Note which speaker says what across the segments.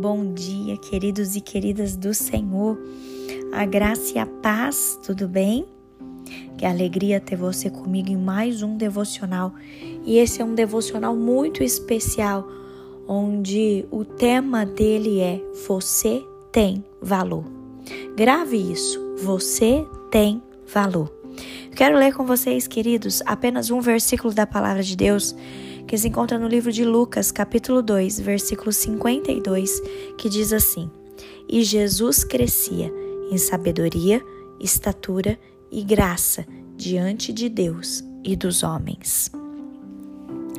Speaker 1: Bom dia, queridos e queridas do Senhor. A graça e a paz, tudo bem? Que alegria ter você comigo em mais um devocional. E esse é um devocional muito especial, onde o tema dele é Você tem valor. Grave isso. Você tem valor. Quero ler com vocês, queridos, apenas um versículo da palavra de Deus que se encontra no livro de Lucas, capítulo 2, versículo 52, que diz assim: E Jesus crescia em sabedoria, estatura e graça diante de Deus e dos homens.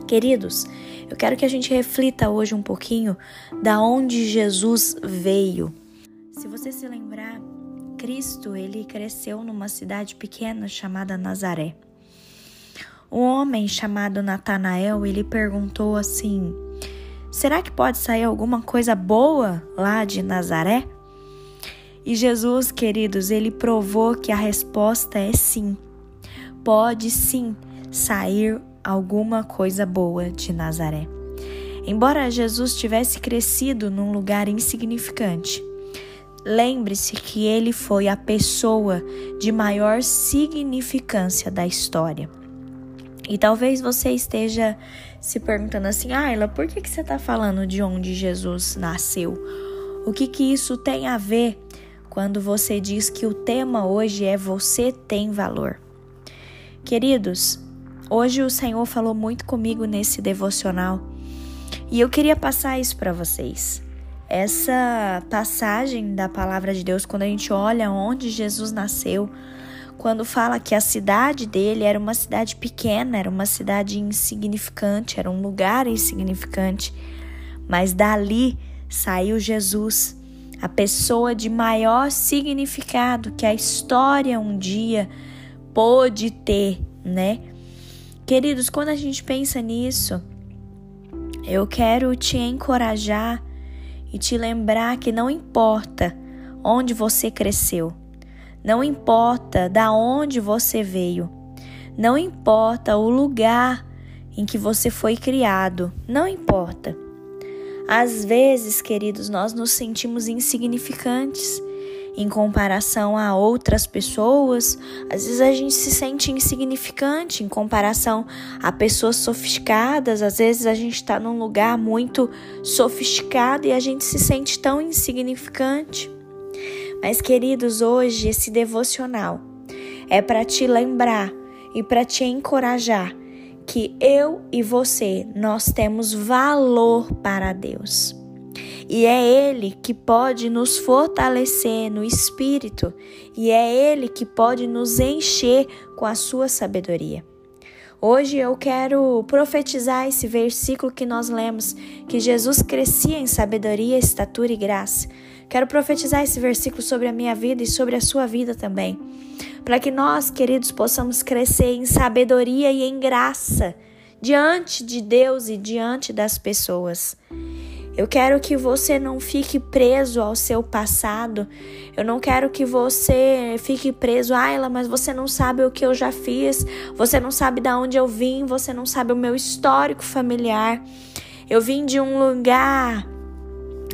Speaker 1: Queridos, eu quero que a gente reflita hoje um pouquinho da onde Jesus veio. Se você se lembrar, Cristo, ele cresceu numa cidade pequena chamada Nazaré. Um homem chamado Natanael, ele perguntou assim: Será que pode sair alguma coisa boa lá de Nazaré? E Jesus, queridos, ele provou que a resposta é sim. Pode sim sair alguma coisa boa de Nazaré. Embora Jesus tivesse crescido num lugar insignificante, lembre-se que ele foi a pessoa de maior significância da história. E talvez você esteja se perguntando assim, Ayla, por que, que você está falando de onde Jesus nasceu? O que, que isso tem a ver quando você diz que o tema hoje é Você tem valor? Queridos, hoje o Senhor falou muito comigo nesse devocional e eu queria passar isso para vocês. Essa passagem da palavra de Deus, quando a gente olha onde Jesus nasceu, quando fala que a cidade dele era uma cidade pequena, era uma cidade insignificante, era um lugar insignificante, mas dali saiu Jesus, a pessoa de maior significado que a história um dia pôde ter, né? Queridos, quando a gente pensa nisso, eu quero te encorajar e te lembrar que não importa onde você cresceu, não importa da onde você veio, não importa o lugar em que você foi criado, não importa. Às vezes, queridos, nós nos sentimos insignificantes em comparação a outras pessoas. Às vezes a gente se sente insignificante em comparação a pessoas sofisticadas. Às vezes a gente está num lugar muito sofisticado e a gente se sente tão insignificante. Mas, queridos, hoje esse devocional é para te lembrar e para te encorajar que eu e você nós temos valor para Deus. E é Ele que pode nos fortalecer no espírito, e é Ele que pode nos encher com a sua sabedoria. Hoje eu quero profetizar esse versículo que nós lemos, que Jesus crescia em sabedoria, estatura e graça. Quero profetizar esse versículo sobre a minha vida e sobre a sua vida também, para que nós, queridos, possamos crescer em sabedoria e em graça diante de Deus e diante das pessoas. Eu quero que você não fique preso ao seu passado. Eu não quero que você fique preso, Ayla, mas você não sabe o que eu já fiz. Você não sabe de onde eu vim. Você não sabe o meu histórico familiar. Eu vim de um lugar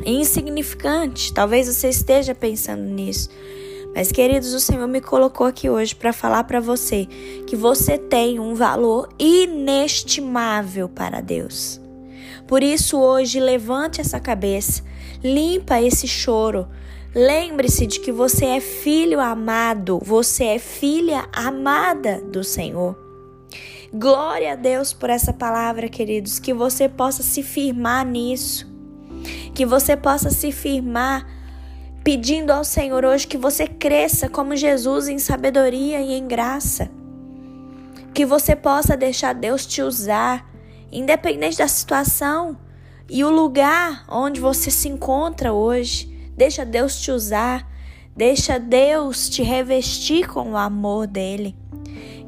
Speaker 1: insignificante. Talvez você esteja pensando nisso. Mas, queridos, o Senhor me colocou aqui hoje para falar para você que você tem um valor inestimável para Deus. Por isso, hoje, levante essa cabeça, limpa esse choro. Lembre-se de que você é filho amado, você é filha amada do Senhor. Glória a Deus por essa palavra, queridos, que você possa se firmar nisso que você possa se firmar pedindo ao Senhor hoje que você cresça como Jesus em sabedoria e em graça. Que você possa deixar Deus te usar, independente da situação e o lugar onde você se encontra hoje. Deixa Deus te usar, deixa Deus te revestir com o amor dele.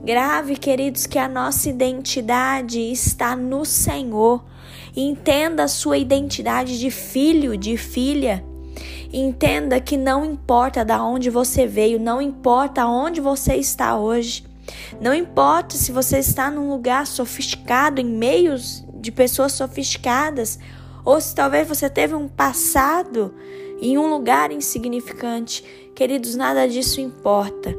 Speaker 1: Grave, queridos, que a nossa identidade está no Senhor. Entenda a sua identidade de filho, de filha. Entenda que não importa da onde você veio, não importa onde você está hoje. Não importa se você está num lugar sofisticado, em meios de pessoas sofisticadas, ou se talvez você teve um passado em um lugar insignificante. Queridos, nada disso importa.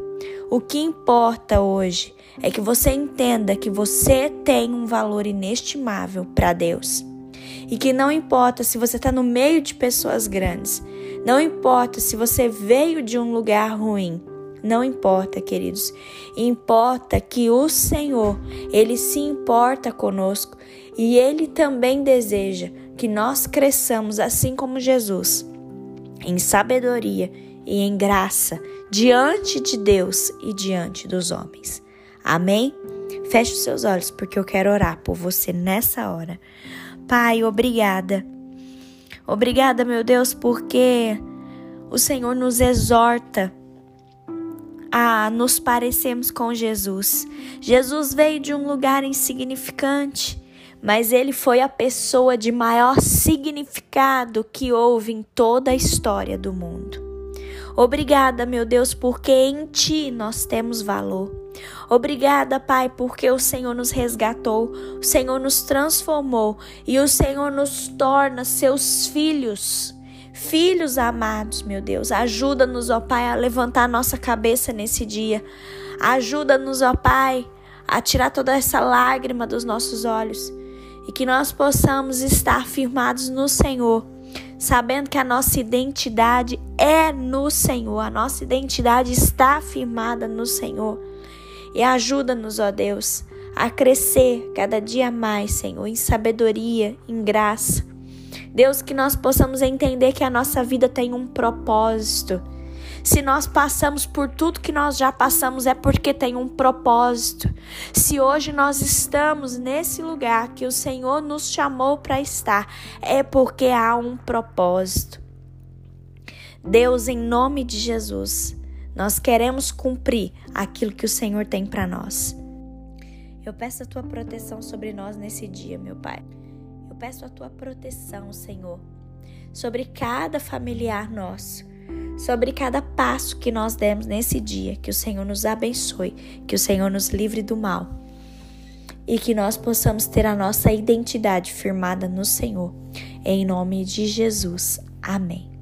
Speaker 1: O que importa hoje é que você entenda que você tem um valor inestimável para Deus. E que não importa se você está no meio de pessoas grandes, não importa se você veio de um lugar ruim, não importa, queridos. Importa que o Senhor, ele se importa conosco e ele também deseja que nós cresçamos assim como Jesus, em sabedoria e em graça diante de Deus e diante dos homens. Amém? Feche os seus olhos porque eu quero orar por você nessa hora. Pai, obrigada. Obrigada, meu Deus, porque o Senhor nos exorta a nos parecermos com Jesus. Jesus veio de um lugar insignificante, mas ele foi a pessoa de maior significado que houve em toda a história do mundo. Obrigada, meu Deus, porque em Ti nós temos valor. Obrigada, Pai, porque o Senhor nos resgatou, o Senhor nos transformou e o Senhor nos torna seus filhos. Filhos amados, meu Deus, ajuda-nos, ó Pai, a levantar nossa cabeça nesse dia. Ajuda-nos, ó Pai, a tirar toda essa lágrima dos nossos olhos e que nós possamos estar firmados no Senhor sabendo que a nossa identidade é no Senhor, a nossa identidade está firmada no Senhor. E ajuda-nos, ó Deus, a crescer cada dia mais, Senhor, em sabedoria, em graça. Deus, que nós possamos entender que a nossa vida tem um propósito se nós passamos por tudo que nós já passamos, é porque tem um propósito. Se hoje nós estamos nesse lugar que o Senhor nos chamou para estar, é porque há um propósito. Deus, em nome de Jesus, nós queremos cumprir aquilo que o Senhor tem para nós. Eu peço a tua proteção sobre nós nesse dia, meu Pai. Eu peço a tua proteção, Senhor, sobre cada familiar nosso sobre cada passo que nós demos nesse dia. Que o Senhor nos abençoe, que o Senhor nos livre do mal e que nós possamos ter a nossa identidade firmada no Senhor. Em nome de Jesus. Amém.